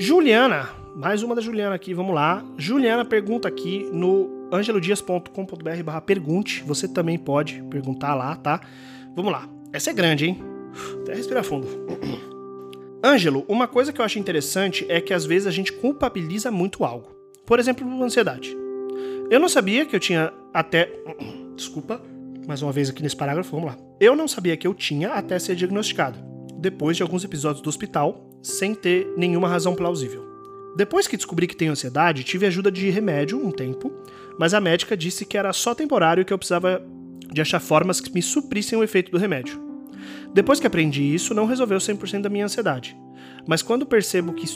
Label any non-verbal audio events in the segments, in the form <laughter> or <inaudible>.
Juliana, mais uma da Juliana aqui, vamos lá. Juliana pergunta aqui no angelodias.com.br barra pergunte. Você também pode perguntar lá, tá? Vamos lá. Essa é grande, hein? Até respirar fundo. <clears throat> Ângelo, uma coisa que eu acho interessante é que às vezes a gente culpabiliza muito algo. Por exemplo, ansiedade. Eu não sabia que eu tinha até. <clears throat> Desculpa, mais uma vez aqui nesse parágrafo, vamos lá. Eu não sabia que eu tinha até ser diagnosticado, depois de alguns episódios do hospital, sem ter nenhuma razão plausível. Depois que descobri que tenho ansiedade, tive ajuda de remédio um tempo, mas a médica disse que era só temporário e que eu precisava de achar formas que me suprissem o efeito do remédio. Depois que aprendi isso, não resolveu 100% da minha ansiedade. Mas quando percebo que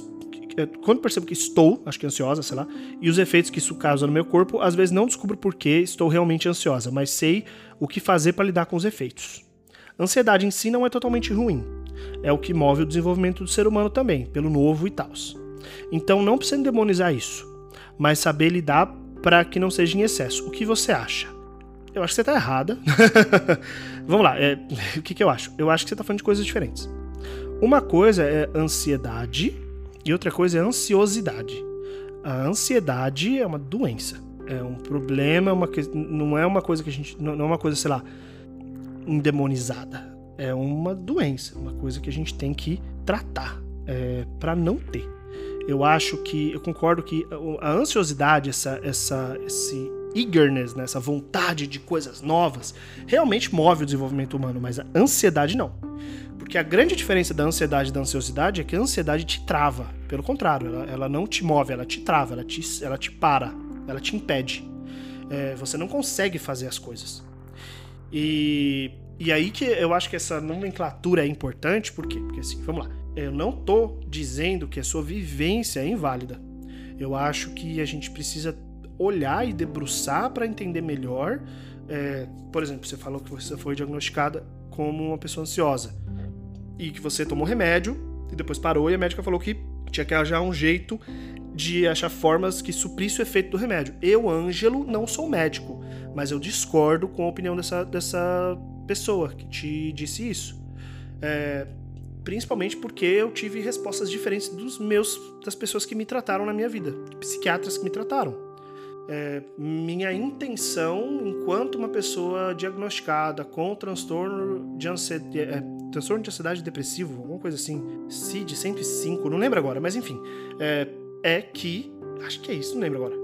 é, quando percebo que estou, acho que ansiosa, sei lá, e os efeitos que isso causa no meu corpo, às vezes não descubro por que estou realmente ansiosa, mas sei o que fazer para lidar com os efeitos. Ansiedade em si não é totalmente ruim. É o que move o desenvolvimento do ser humano também, pelo novo e tal. Então não precisa demonizar isso, mas saber lidar para que não seja em excesso. O que você acha? Eu acho que você está errada. <laughs> Vamos lá, é, <laughs> o que, que eu acho? Eu acho que você está falando de coisas diferentes. Uma coisa é ansiedade e outra coisa é ansiosidade. A ansiedade é uma doença, é um problema, é uma, não é uma coisa que a gente. Não é uma coisa, sei lá, endemonizada. É uma doença, uma coisa que a gente tem que tratar é, para não ter. Eu acho que, eu concordo que a ansiosidade, essa, essa, esse eagerness, né, essa vontade de coisas novas, realmente move o desenvolvimento humano, mas a ansiedade não. Porque a grande diferença da ansiedade e da ansiosidade é que a ansiedade te trava. Pelo contrário, ela, ela não te move, ela te trava, ela te, ela te para, ela te impede. É, você não consegue fazer as coisas. E, e aí que eu acho que essa nomenclatura é importante, por quê? Porque assim, vamos lá. Eu não tô dizendo que a sua vivência é inválida. Eu acho que a gente precisa olhar e debruçar para entender melhor. É, por exemplo, você falou que você foi diagnosticada como uma pessoa ansiosa e que você tomou remédio e depois parou e a médica falou que tinha que achar um jeito de achar formas que suprisse o efeito do remédio. Eu, Ângelo, não sou médico, mas eu discordo com a opinião dessa, dessa pessoa que te disse isso. É, principalmente porque eu tive respostas diferentes dos meus das pessoas que me trataram na minha vida, psiquiatras que me trataram é, minha intenção, enquanto uma pessoa diagnosticada com transtorno de ansiedade, é, transtorno de ansiedade depressivo, alguma coisa assim, CID 105, não lembro agora, mas enfim, é, é que, acho que é isso, não lembro agora,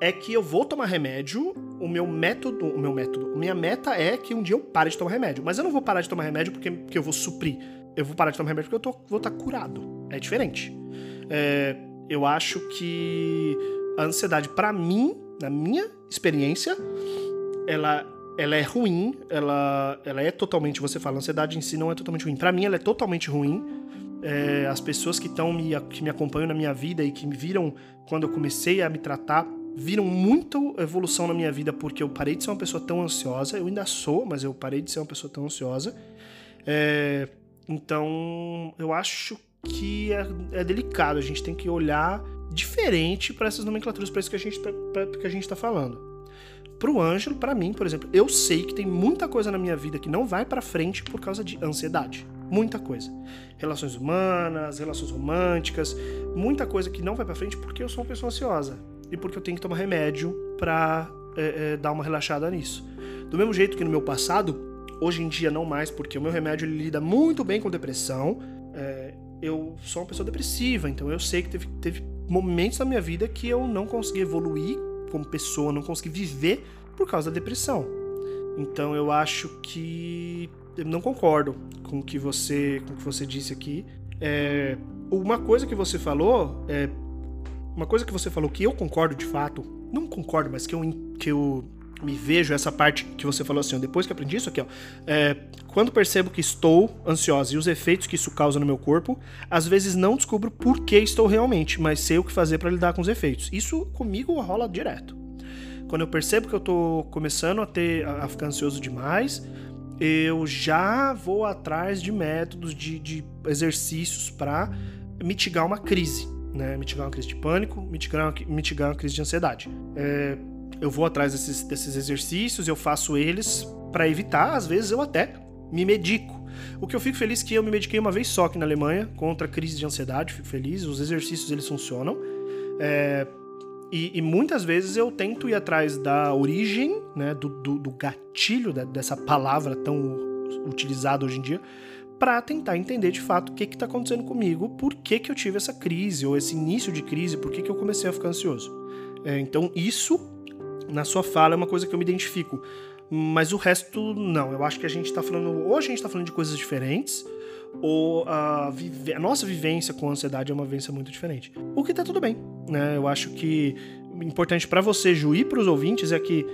é que eu vou tomar remédio, o meu método, o meu método, minha meta é que um dia eu pare de tomar remédio, mas eu não vou parar de tomar remédio porque, porque eu vou suprir, eu vou parar de tomar remédio porque eu tô, vou estar tá curado, é diferente. É, eu acho que a ansiedade, para mim, na minha experiência, ela, ela é ruim, ela, ela é totalmente, você fala, a ansiedade em si não é totalmente ruim. Para mim, ela é totalmente ruim. É, as pessoas que estão me, que me acompanham na minha vida e que me viram quando eu comecei a me tratar, viram muita evolução na minha vida porque eu parei de ser uma pessoa tão ansiosa. Eu ainda sou, mas eu parei de ser uma pessoa tão ansiosa. É, então, eu acho que é, é delicado. A gente tem que olhar diferente para essas nomenclaturas, para isso que a gente pra, que a gente está falando. Pro Ângelo, para mim, por exemplo, eu sei que tem muita coisa na minha vida que não vai para frente por causa de ansiedade. Muita coisa. Relações humanas, relações românticas, muita coisa que não vai para frente porque eu sou uma pessoa ansiosa e porque eu tenho que tomar remédio para é, é, dar uma relaxada nisso. Do mesmo jeito que no meu passado, hoje em dia não mais, porque o meu remédio lida muito bem com depressão. É, eu sou uma pessoa depressiva, então eu sei que teve, teve momentos da minha vida que eu não consegui evoluir como pessoa, não consegui viver por causa da depressão. Então eu acho que eu não concordo com o que você, com o que você disse aqui. É, uma coisa que você falou, é, uma coisa que você falou que eu concordo de fato, não concordo, mas que eu, que eu me vejo essa parte que você falou assim, depois que aprendi isso aqui, ó, é, quando percebo que estou ansiosa e os efeitos que isso causa no meu corpo, às vezes não descubro por que estou realmente, mas sei o que fazer para lidar com os efeitos. Isso comigo rola direto. Quando eu percebo que eu tô começando a ter a, ficar ansioso demais, eu já vou atrás de métodos, de, de exercícios para mitigar uma crise, né? Mitigar uma crise de pânico, mitigar uma, mitigar uma crise de ansiedade. É, eu vou atrás desses, desses exercícios, eu faço eles para evitar, às vezes eu até me medico. O que eu fico feliz é que eu me mediquei uma vez só aqui na Alemanha contra a crise de ansiedade, fico feliz. Os exercícios eles funcionam. É, e, e, muitas vezes eu tento ir atrás da origem, né, do, do, do gatilho da, dessa palavra tão utilizada hoje em dia, para tentar entender de fato o que está acontecendo comigo, por que, que eu tive essa crise, ou esse início de crise, por que, que eu comecei a ficar ansioso. É, então, isso, na sua fala, é uma coisa que eu me identifico. Mas o resto, não. Eu acho que a gente está falando. Ou a gente está falando de coisas diferentes, ou a, a, nossa vivência com ansiedade é uma vivência muito diferente. O que tá tudo bem, né? Eu acho que importante para você, Ju, e para os ouvintes é que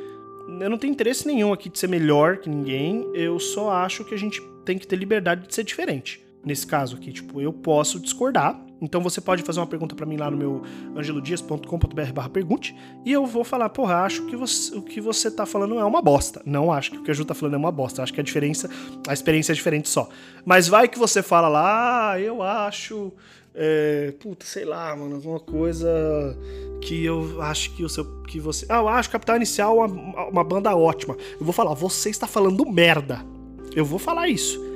eu não tenho interesse nenhum aqui de ser melhor que ninguém, eu só acho que a gente tem que ter liberdade de ser diferente. Nesse caso aqui, tipo, eu posso discordar, então você pode fazer uma pergunta para mim lá no meu angelodias.com.br pergunte e eu vou falar, porra, acho que você, o que você tá falando é uma bosta. Não acho que o que a Ju tá falando é uma bosta. Acho que a diferença, a experiência é diferente só. Mas vai que você fala lá, ah, eu acho. É, puta, sei lá, mano, alguma coisa que eu acho que o seu. que você. Ah, eu acho Capital Inicial uma, uma banda ótima. Eu vou falar, você está falando merda. Eu vou falar isso.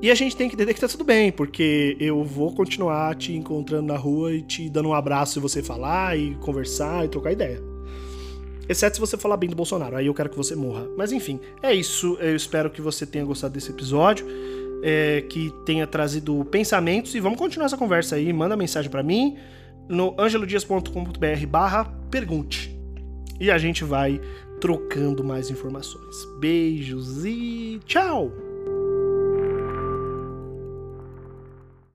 E a gente tem que entender que tá tudo bem, porque eu vou continuar te encontrando na rua e te dando um abraço se você falar e conversar e trocar ideia. Exceto se você falar bem do Bolsonaro, aí eu quero que você morra. Mas enfim, é isso. Eu espero que você tenha gostado desse episódio, é, que tenha trazido pensamentos e vamos continuar essa conversa aí. Manda mensagem para mim no angelodias.com.br barra pergunte. E a gente vai trocando mais informações. Beijos e tchau!